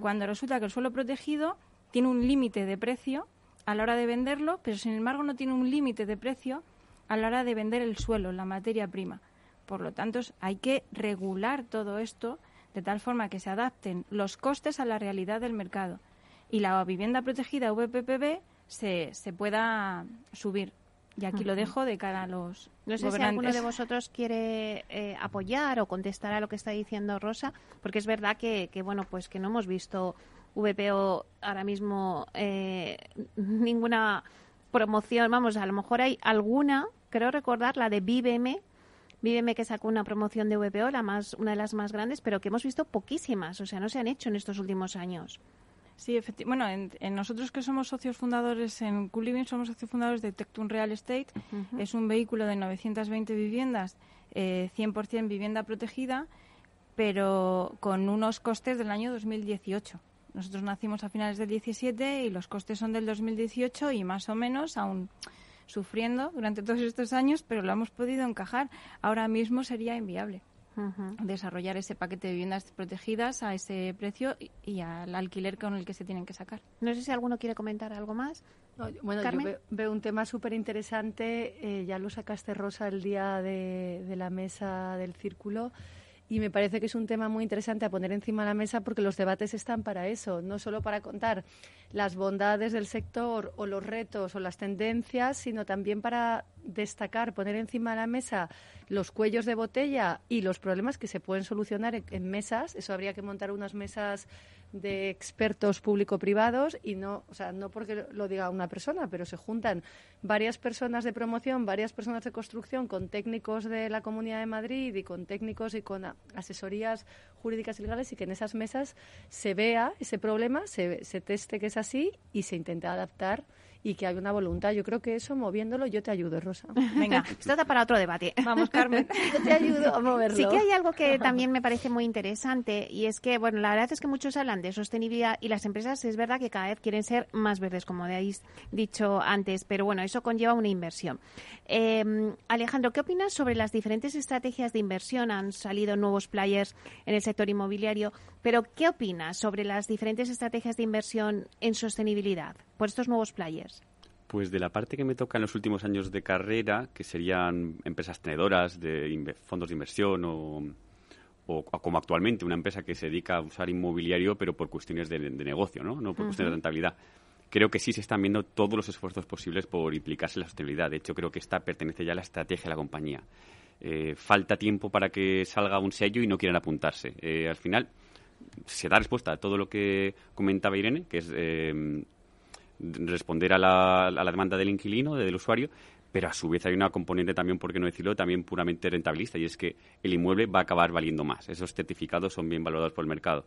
Cuando resulta que el suelo protegido tiene un límite de precio a la hora de venderlo, pero sin embargo no tiene un límite de precio a la hora de vender el suelo, la materia prima. Por lo tanto, hay que regular todo esto de tal forma que se adapten los costes a la realidad del mercado y la vivienda protegida VPPB se, se pueda subir. Y aquí lo dejo de cara a los No sé si alguno de vosotros quiere eh, apoyar o contestar a lo que está diciendo Rosa, porque es verdad que, que bueno, pues que no hemos visto VPO ahora mismo eh, ninguna promoción. Vamos, a lo mejor hay alguna, creo recordar la de Viveme, Viveme que sacó una promoción de VPO, la más, una de las más grandes, pero que hemos visto poquísimas, o sea, no se han hecho en estos últimos años. Sí, bueno, en, nosotros que somos socios fundadores en Cooliving, somos socios fundadores de Tectun Real Estate. Es un vehículo de 920 viviendas, eh, 100% vivienda protegida, pero con unos costes del año 2018. Nosotros nacimos a finales del 17 y los costes son del 2018 y más o menos aún sufriendo durante todos estos años, pero lo hemos podido encajar. Ahora mismo sería inviable desarrollar ese paquete de viviendas protegidas a ese precio y, al alquiler con el que se tienen que sacar. No sé si alguno quiere comentar algo más. bueno, yo veo, un tema súper interesante. Eh, ya lo sacaste, Rosa, el día de, de la mesa del círculo y me parece que es un tema muy interesante a poner encima de la mesa porque los debates están para eso, no solo para contar las bondades del sector o los retos o las tendencias, sino también para destacar, poner encima de la mesa los cuellos de botella y los problemas que se pueden solucionar en, mesas. Eso habría que montar unas mesas de expertos público-privados y no, o sea, no porque lo diga una persona, pero se juntan varias personas de promoción, varias personas de construcción con técnicos de la Comunidad de Madrid y con técnicos y con asesorías jurídicas y legales y que en esas mesas se vea ese problema, se, se teste que es así y se intente adaptar y que hay una voluntad. Yo creo que eso, moviéndolo, yo te ayudo, Rosa. Venga, esto está para otro debate. Vamos, Carmen. yo te ayudo a moverlo. Sí que hay algo que también me parece muy interesante y es que, bueno, la verdad es que muchos hablan de sostenibilidad y las empresas es verdad que cada vez quieren ser más verdes, como habéis dicho antes, pero bueno, eso conlleva una inversión. Em, Alejandro, ¿qué opinas sobre las diferentes estrategias de inversión? Han salido nuevos players en el sector inmobiliario, pero ¿qué opinas sobre las diferentes estrategias de inversión en sostenibilidad por estos nuevos players? Pues de la parte que me toca en los últimos años de carrera, que serían empresas tenedoras de fondos de inversión o, como actualmente una empresa que se dedica a usar inmobiliario, pero por cuestiones de, negocio, ¿no? no por cuestiones de rentabilidad. Creo que sí se están viendo todos los esfuerzos posibles por implicarse en la sostenibilidad. De hecho, creo que esta pertenece ya a la estrategia de la compañía. Eh, falta tiempo para que salga un sello y no quieran apuntarse. Eh, al final, se da respuesta a todo lo que comentaba Irene, que es eh, responder a la, demanda del inquilino, del usuario, pero a su vez hay una componente también, por qué no decirlo, también puramente rentabilista, y es que el inmueble va a acabar valiendo más. Esos certificados son bien valorados por el mercado.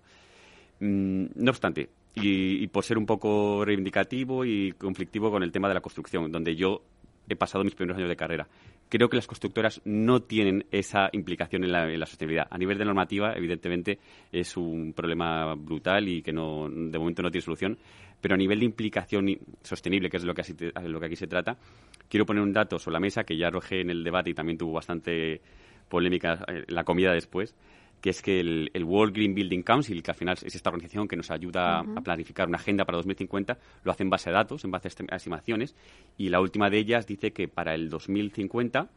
Mm, no obstante, y, por ser un poco reivindicativo y conflictivo con el tema de la construcción, donde yo he pasado mis primeros años de carrera. Creo que las constructoras no tienen esa implicación en la, sostenibilidad. A nivel de normativa, evidentemente, es un problema brutal y que no, de momento no tiene solución pero a nivel de implicación sostenible, que es lo que, lo que aquí se trata, quiero poner un dato sobre la mesa que ya arrojé en el debate y también tuvo bastante polémica eh, la comida después, que es que el, World Green Building Council, que al final es esta organización que nos ayuda a planificar una agenda para 2050, lo hace en base a datos, en base a estimaciones, y la última de ellas dice que para el 2050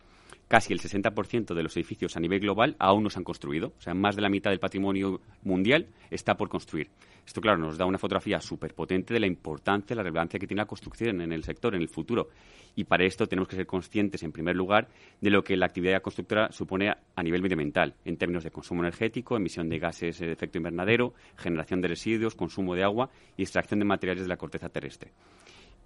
casi el 60% de los edificios a nivel global aún no se han construido. O sea, más de la mitad del patrimonio mundial está por construir. Esto, claro, nos da una fotografía súper potente de la importancia, la relevancia que tiene la construcción en el sector, en el futuro. Y para esto tenemos que ser conscientes, en primer lugar, de lo que la actividad constructora supone a nivel medioambiental, en términos de consumo energético, emisión de gases de efecto invernadero, generación de residuos, consumo de agua y extracción de materiales de la corteza terrestre.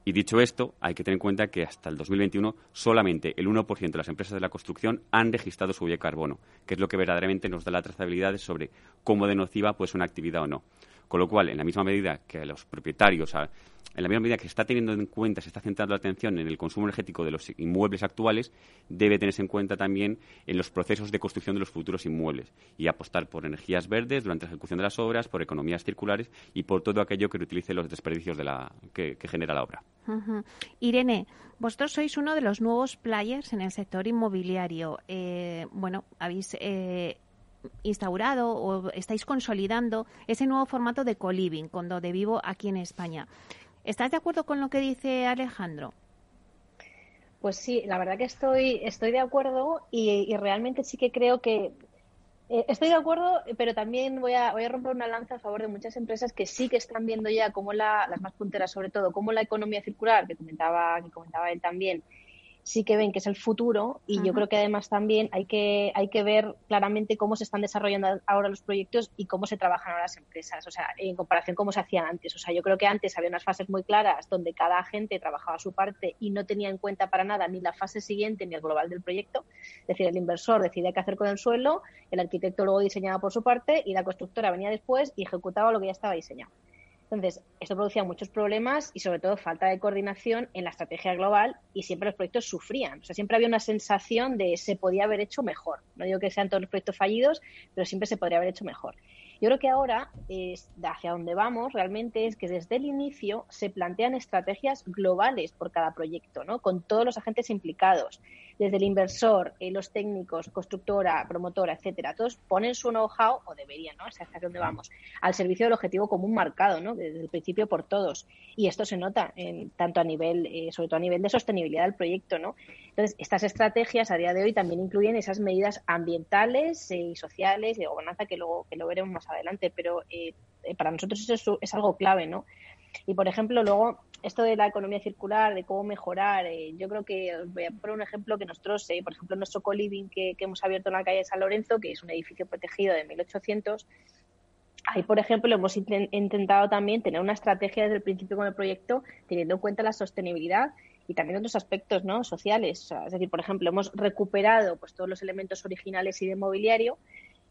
Y dicho esto, hay que tener en cuenta que hasta el 2021 solamente el 1% de las empresas de la construcción han registrado su huella de carbono, que es lo que verdaderamente nos da la trazabilidad sobre cómo de nociva puede ser una actividad o no. Con lo cual, en la misma medida que los propietarios, en la misma medida que se está teniendo en cuenta, se está centrando la atención en el consumo energético de los inmuebles actuales, debe tenerse en cuenta también en los procesos de construcción de los futuros inmuebles y apostar por energías verdes durante la ejecución de las obras, por economías circulares y por todo aquello que utilice los desperdicios de la, que, genera la obra. Irene, vosotros sois uno de los nuevos players en el sector inmobiliario. Eh, bueno, habéis eh, instaurado o estáis consolidando ese nuevo formato de co-living con de vivo aquí en España. ¿Estás de acuerdo con lo que dice Alejandro? Pues sí, la verdad que estoy, estoy de acuerdo y, realmente sí que creo que Eh, estoy de acuerdo, pero también voy a, voy a romper una lanza a favor de muchas empresas que sí que están viendo ya cómo la, las más punteras, sobre todo, cómo la economía circular, que comentaba, que comentaba él también, sí que ven que es el futuro y yo creo que además también hay que, hay que ver claramente cómo se están desarrollando ahora los proyectos y cómo se trabajan ahora las empresas, o sea, en comparación con cómo se hacía antes. O sea, yo creo que antes había unas fases muy claras donde cada agente trabajaba su parte y no tenía en cuenta para nada ni la fase siguiente ni el global del proyecto. Es decir, el inversor decidía qué hacer con el suelo, el arquitecto luego diseñaba por su parte y la constructora venía después y ejecutaba lo que ya estaba diseñado. Entonces, esto producía muchos problemas y sobre todo falta de coordinación en la estrategia global y siempre los proyectos sufrían. O sea, siempre había una sensación de se podía haber hecho mejor. No digo que sean todos los proyectos fallidos, pero siempre se podría haber hecho mejor. Yo creo que ahora, es, hacia donde vamos realmente, es que desde el inicio se plantean estrategias globales por cada proyecto, ¿no? Con todos los agentes implicados desde el inversor, eh, los técnicos, constructora, promotora, etcétera, todos ponen su know-how, o deberían, ¿no? hasta dónde vamos, al servicio del objetivo común marcado, ¿no? Desde el principio por todos. Y esto se nota en, tanto a nivel, eh, sobre todo a nivel de sostenibilidad del proyecto, ¿no? Entonces, estas estrategias a día de hoy también incluyen esas medidas ambientales eh, y sociales y de gobernanza que luego, que lo veremos más adelante, pero para nosotros eso es, algo clave, ¿no? Y, por ejemplo, luego, esto de la economía circular, de cómo mejorar, eh, yo creo que os voy a poner un ejemplo que nosotros, eh, por ejemplo, nuestro co-living que, hemos abierto en la calle de San Lorenzo, que es un edificio protegido de 1800, ahí, por ejemplo, hemos intentado también tener una estrategia desde el principio con el proyecto, teniendo en cuenta la sostenibilidad y también otros aspectos ¿no? sociales. es decir, por ejemplo, hemos recuperado pues, todos los elementos originales y de mobiliario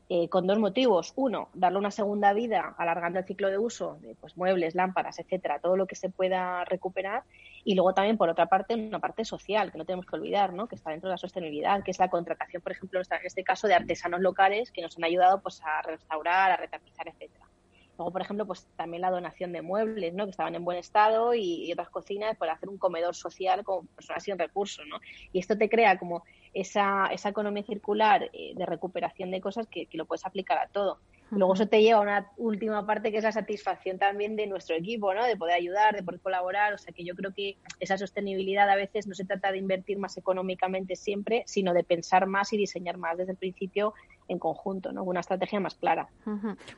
eh, con dos motivos. Uno, darle una segunda vida, alargando el ciclo de uso de pues, muebles, lámparas, etcétera, todo lo que se pueda recuperar. Y luego también, por otra parte, una parte social, que no tenemos que olvidar, ¿no? que está dentro de la sostenibilidad, que es la contratación, por ejemplo, en este caso, de artesanos locales que nos han ayudado pues, a restaurar, a retapizar, etcétera. Luego, por ejemplo, pues también la donación de muebles, ¿no? Que estaban en buen estado y, otras cocinas para hacer un comedor social con personas sin recursos, ¿no? Y esto te crea como esa, esa economía circular eh, de recuperación de cosas que, lo puedes aplicar a todo. Luego eso te lleva a una última parte que es la satisfacción también de nuestro equipo, ¿no? De poder ayudar, de poder colaborar. O sea que yo creo que esa sostenibilidad a veces no se trata de invertir más económicamente siempre, sino de pensar más y diseñar más desde el principio en conjunto, ¿no? Una estrategia más clara.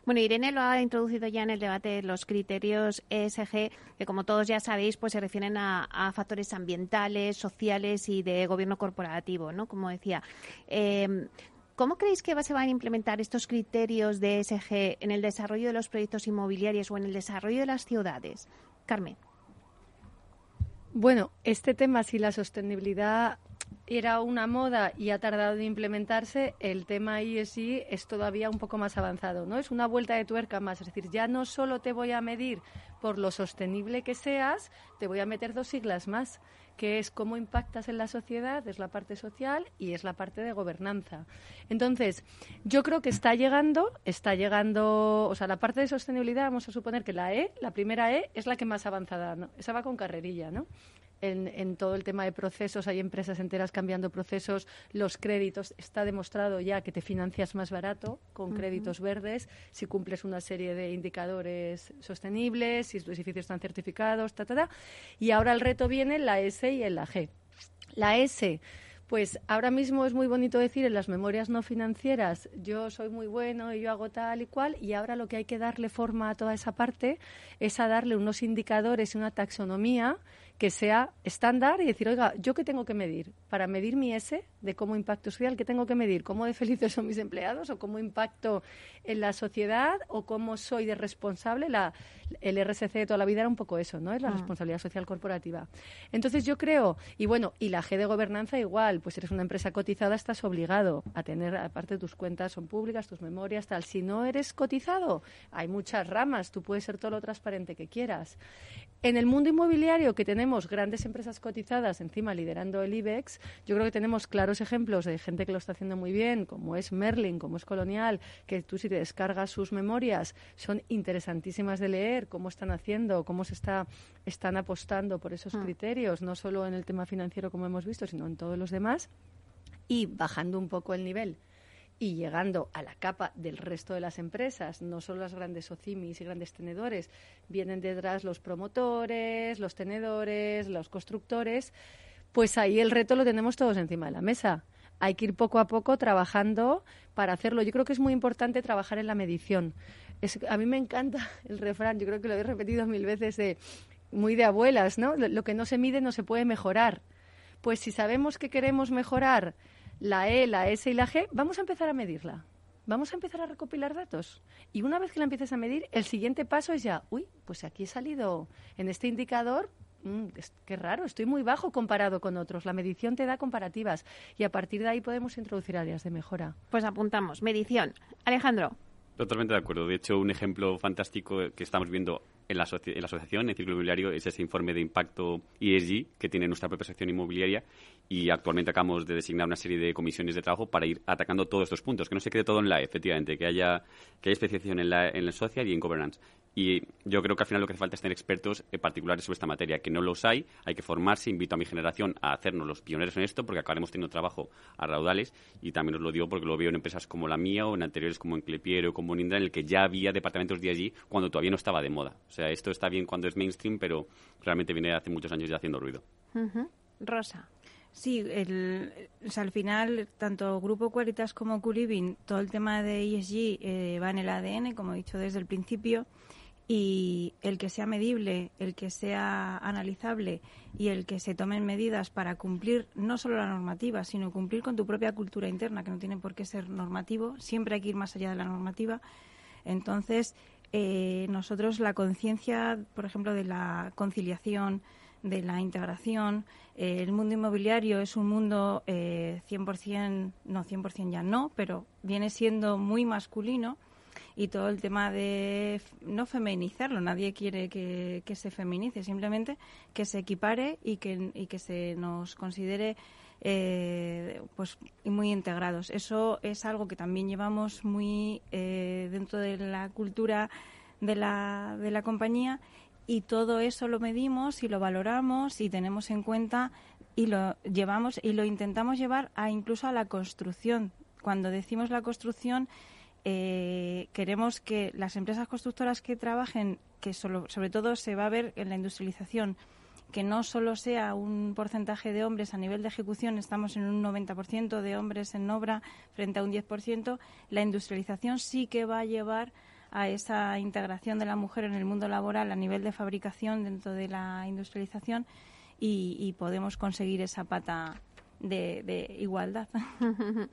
Bueno, Irene lo ha introducido ya en el debate los criterios ESG, que como todos ya sabéis, pues se refieren a, factores ambientales, sociales y de gobierno corporativo, ¿no? Como decía. Em, ¿Cómo creéis que se van a implementar estos criterios de ESG en el desarrollo de los proyectos inmobiliarios o en el desarrollo de las ciudades? Carmen. Bueno, este tema, si la sostenibilidad era una moda y ha tardado en implementarse, el tema ESG es todavía un poco más avanzado, ¿no? Es una vuelta de tuerca más, es decir, ya no solo te voy a medir por lo sostenible que seas, te voy a meter dos siglas más, que es cómo impactas en la sociedad, es la parte social y es la parte de gobernanza. Entonces, yo creo que está llegando, está llegando, o sea, la parte de sostenibilidad, vamos a suponer que la E, la primera E, es la que más avanzada, ¿no? Esa va con carrerilla, ¿no? En, todo el tema de procesos, hay empresas enteras cambiando procesos, los créditos, está demostrado ya que te financias más barato con créditos verdes si cumples una serie de indicadores sostenibles, si tus edificios están certificados, ta, ta, ta. Y ahora el reto viene la S y la G. La S pues ahora mismo es muy bonito decir en las memorias no financieras, yo soy muy bueno y yo hago tal y cual, y ahora lo que hay que darle forma a toda esa parte es a darle unos indicadores y una taxonomía que sea estándar y decir, oiga, ¿yo qué tengo que medir? Para medir mi S de cómo impacto social, ¿qué tengo que medir? ¿Cómo de felices son mis empleados o cómo impacto en la sociedad o cómo soy de responsable? La, el RSC de toda la vida era un poco eso, ¿no? Es la ah. responsabilidad social corporativa. Entonces yo creo, y bueno, y la G de gobernanza igual, pues eres una empresa cotizada, estás obligado a tener, aparte tus cuentas son públicas, tus memorias, tal. Si no eres cotizado, hay muchas ramas, tú puedes ser todo lo transparente que quieras. En el mundo inmobiliario, que tenemos grandes empresas cotizadas encima liderando el IBEX, yo creo que tenemos claros ejemplos de gente que lo está haciendo muy bien, como es Merlin, como es Colonial, que tú si te descargas sus memorias son interesantísimas de leer, cómo están haciendo, cómo se está, están apostando por esos ah. criterios, no solo en el tema financiero como hemos visto, sino en todos los demás, y bajando un poco el nivel y llegando a la capa del resto de las empresas, no solo las grandes OCIMIS y grandes tenedores, vienen detrás los promotores, los tenedores, los constructores, pues ahí el reto lo tenemos todos encima de la mesa. hay que ir poco a poco trabajando para hacerlo. Yo creo que es muy importante trabajar en la medición. Es, a mí me encanta el refrán, yo creo que lo he repetido mil veces, muy de abuelas, ¿no? Lo, que no se mide no se puede mejorar. Pues si sabemos que queremos mejorar la E, la S y la G, vamos a empezar a medirla. Vamos a empezar a recopilar datos. Y una vez que la empieces a medir, el siguiente paso es ya, uy, pues aquí he salido en este indicador Mm, qué raro, estoy muy bajo comparado con otros. La medición te da comparativas y a partir de ahí podemos introducir áreas de mejora. Pues apuntamos, medición. Alejandro. Totalmente de acuerdo. De hecho, un ejemplo fantástico que estamos viendo en la, en la asociación, en Círculo Inmobiliario, es ese informe de impacto ESG que tiene nuestra propia sección inmobiliaria y actualmente acabamos de designar una serie de comisiones de trabajo para ir atacando todos estos puntos, que no se quede todo en la E, efectivamente, que haya, que haya especialización en, la, en el social y en governance. Y yo creo que al final lo que hace falta es tener expertos particulares sobre esta materia, que no los hay, hay que formarse, invito a mi generación a hacernos los pioneros en esto, porque acabaremos teniendo trabajo a raudales, y también os lo digo porque lo veo en empresas como la mía o en anteriores como en Clepiero o como en Indra, en el que ya había departamentos de allí cuando todavía no estaba de moda. O sea, esto está bien cuando es mainstream, pero realmente viene hace muchos años ya haciendo ruido. Rosa. Sí, el, al final, tanto Grupo Qualitas como Culiving, todo el tema de ESG eh, va en el ADN, como he dicho desde el principio, y el que sea medible, el que sea analizable y el que se tomen medidas para cumplir no solo la normativa, sino cumplir con tu propia cultura interna, que no tiene por qué ser normativo, siempre hay que ir más allá de la normativa. Entonces, eh, nosotros la conciencia, por ejemplo, de la conciliación, de la integración. Eh, el mundo inmobiliario es un mundo eh, 100%, no 100% ya no, pero viene siendo muy masculino y todo el tema de no feminizarlo, nadie quiere que, se feminice, simplemente que se equipare y que, y que se nos considere eh, pues muy integrados. Eso es algo que también llevamos muy eh, dentro de la cultura de la, de la compañía y todo eso lo medimos y lo valoramos y tenemos en cuenta y lo llevamos y lo intentamos llevar a incluso a la construcción. Cuando decimos la construcción, eh, queremos que las empresas constructoras que trabajen, que sobre todo se va a ver en la industrialización, que no solo sea un porcentaje de hombres a nivel de ejecución, estamos en un 90% de hombres en obra frente a un 10%, la industrialización sí que va a llevar a esa integración de la mujer en el mundo laboral a nivel de fabricación dentro de la industrialización y, podemos conseguir esa pata de, igualdad.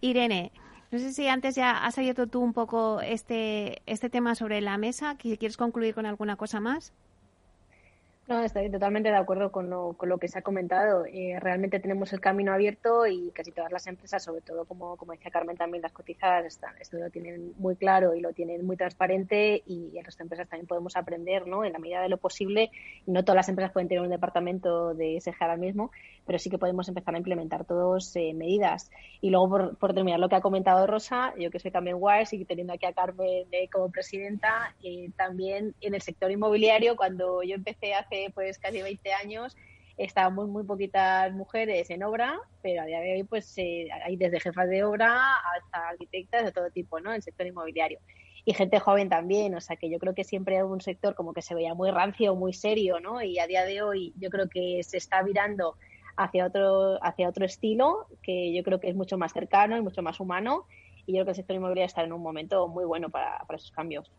Irene, no sé si antes ya has abierto tú un poco este, este tema sobre la mesa. ¿Quieres concluir con alguna cosa más? No, estoy totalmente de acuerdo con lo, con lo que se ha comentado. Eh, realmente tenemos el camino abierto y casi todas las empresas, sobre todo como, como decía Carmen, también las cotizadas, están, esto lo tienen muy claro y lo tienen muy transparente y en las empresas también podemos aprender ¿no? en la medida de lo posible. No todas las empresas pueden tener un departamento de SG ahora mismo, pero sí que podemos empezar a implementar todas eh, medidas. Y luego, por, por, terminar lo que ha comentado Rosa, yo que soy también WISE y teniendo aquí a Carmen eh, como presidenta, también en el sector inmobiliario, cuando yo empecé hace pues casi 20 años estábamos muy poquitas mujeres en obra, pero a día de hoy pues eh, hay desde jefas de obra hasta arquitectas de todo tipo, ¿no? El sector inmobiliario. Y gente joven también, o sea que yo creo que siempre hay un sector como que se veía muy rancio, muy serio, ¿no? Y a día de hoy yo creo que se está virando hacia otro, hacia otro estilo que yo creo que es mucho más cercano y mucho más humano y yo creo que el sector inmobiliario está en un momento muy bueno para, esos cambios.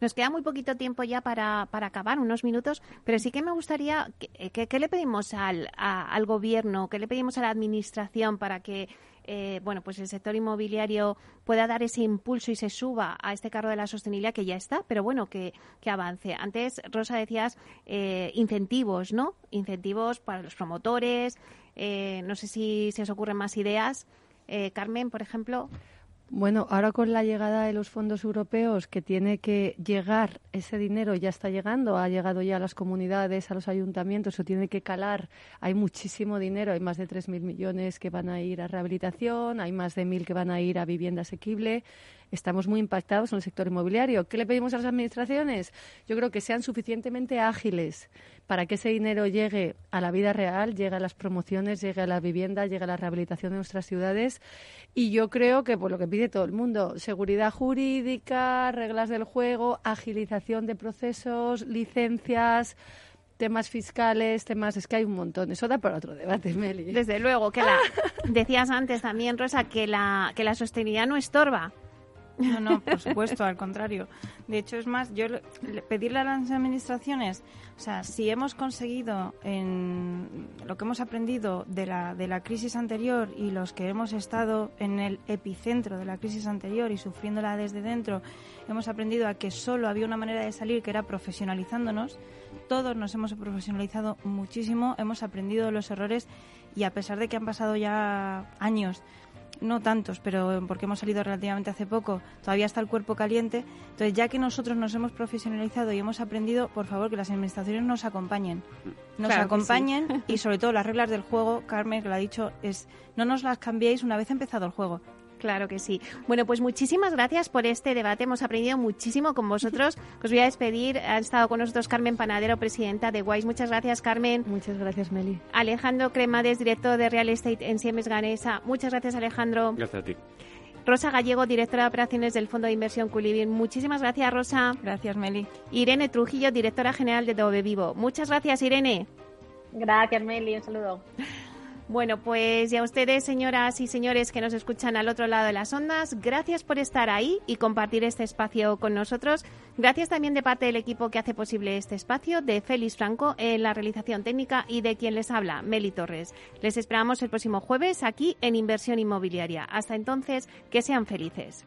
Nos queda muy poquito tiempo ya para, para acabar, unos minutos, pero sí que me gustaría, ¿qué, qué le pedimos al, al gobierno, qué le pedimos a la administración para que eh, bueno, pues el sector inmobiliario pueda dar ese impulso y se suba a este carro de la sostenibilidad que ya está, pero bueno, que, que avance. Antes, Rosa, decías eh, incentivos, ¿no? Incentivos para los promotores. Eh, no sé si se os ocurren más ideas. Carmen, por ejemplo. Bueno, ahora con la llegada de los fondos europeos, que tiene que llegar, ese dinero ya está llegando, ha llegado ya a las comunidades, a los ayuntamientos, o tiene que calar. Hay muchísimo dinero, hay más de 3.000 millones que van a ir a rehabilitación, hay más de 1.000 que van a ir a vivienda asequible estamos muy impactados en el sector inmobiliario. ¿Qué le pedimos a las administraciones? Yo creo que sean suficientemente ágiles para que ese dinero llegue a la vida real, llegue a las promociones, llegue a la vivienda, llegue a la rehabilitación de nuestras ciudades. Y yo creo que, por lo que pide todo el mundo, seguridad jurídica, reglas del juego, agilización de procesos, licencias temas fiscales, temas, es que hay un montón. Eso da para otro debate, Meli. Desde luego, que la decías antes también, Rosa, que la, que la sostenibilidad no estorba. No, no, por supuesto, al contrario. De hecho, es más, yo pedirle a las administraciones, o sea, si hemos conseguido en lo que hemos aprendido de la, de la crisis anterior y los que hemos estado en el epicentro de la crisis anterior y sufriéndola desde dentro, hemos aprendido a que solo había una manera de salir que era profesionalizándonos. Todos nos hemos profesionalizado muchísimo, hemos aprendido los errores y a pesar de que han pasado ya años, no tantos, pero porque hemos salido relativamente hace poco, todavía está el cuerpo caliente. Entonces, ya que nosotros nos hemos profesionalizado y hemos aprendido, por favor, que las administraciones nos acompañen. Nos acompañen y, sobre todo, las reglas del juego, Carmen, que lo ha dicho, es no nos las cambiéis una vez empezado el juego. Claro que sí. Bueno, pues muchísimas gracias por este debate. Hemos aprendido muchísimo con vosotros. Os voy a despedir. Ha estado con nosotros Carmen Panadero, presidenta de Wise. Muchas gracias, Carmen. Muchas gracias, Meli. Alejandro Cremades, director de Real Estate en Siemens Ganesa. Muchas gracias, Alejandro. Gracias a ti. Rosa Gallego, directora de operaciones del Fondo de Inversión Culivin. Muchísimas gracias, Rosa. Gracias, Meli. Irene Trujillo, directora general de Dove Vivo. Muchas gracias, Irene. Gracias, Meli. Un saludo. Bueno, pues ya ustedes, señoras y señores que nos escuchan al otro lado de las ondas, gracias por estar ahí y compartir este espacio con nosotros. Gracias también de parte del equipo que hace posible este espacio, de Félix Franco en la realización técnica y de quien les habla, Meli Torres. Les esperamos el próximo jueves aquí en Inversión Inmobiliaria. Hasta entonces, que sean felices.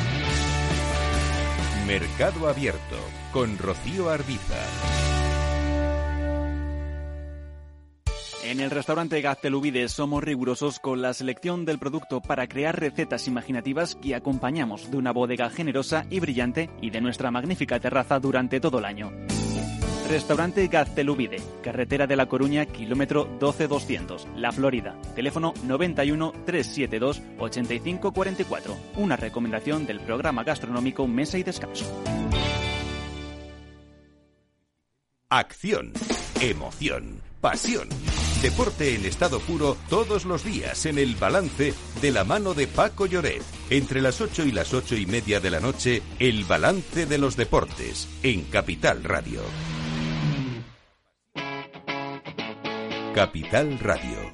Mercado Abierto con Rocío Arbiza. En el restaurante Gaztelubides somos rigurosos con la selección del producto para crear recetas imaginativas que acompañamos de una bodega generosa y brillante y de nuestra magnífica terraza durante todo el año. Restaurante Gaztelubide, carretera de La Coruña, kilómetro 12200, La Florida. Teléfono 91 372 8544. Una recomendación del programa gastronómico Mesa y Descanso. Acción, emoción, pasión. Deporte en estado puro todos los días en el balance de la mano de Paco Lloret Entre las 8 y las ocho y media de la noche, el balance de los deportes en Capital Radio. Capital Radio.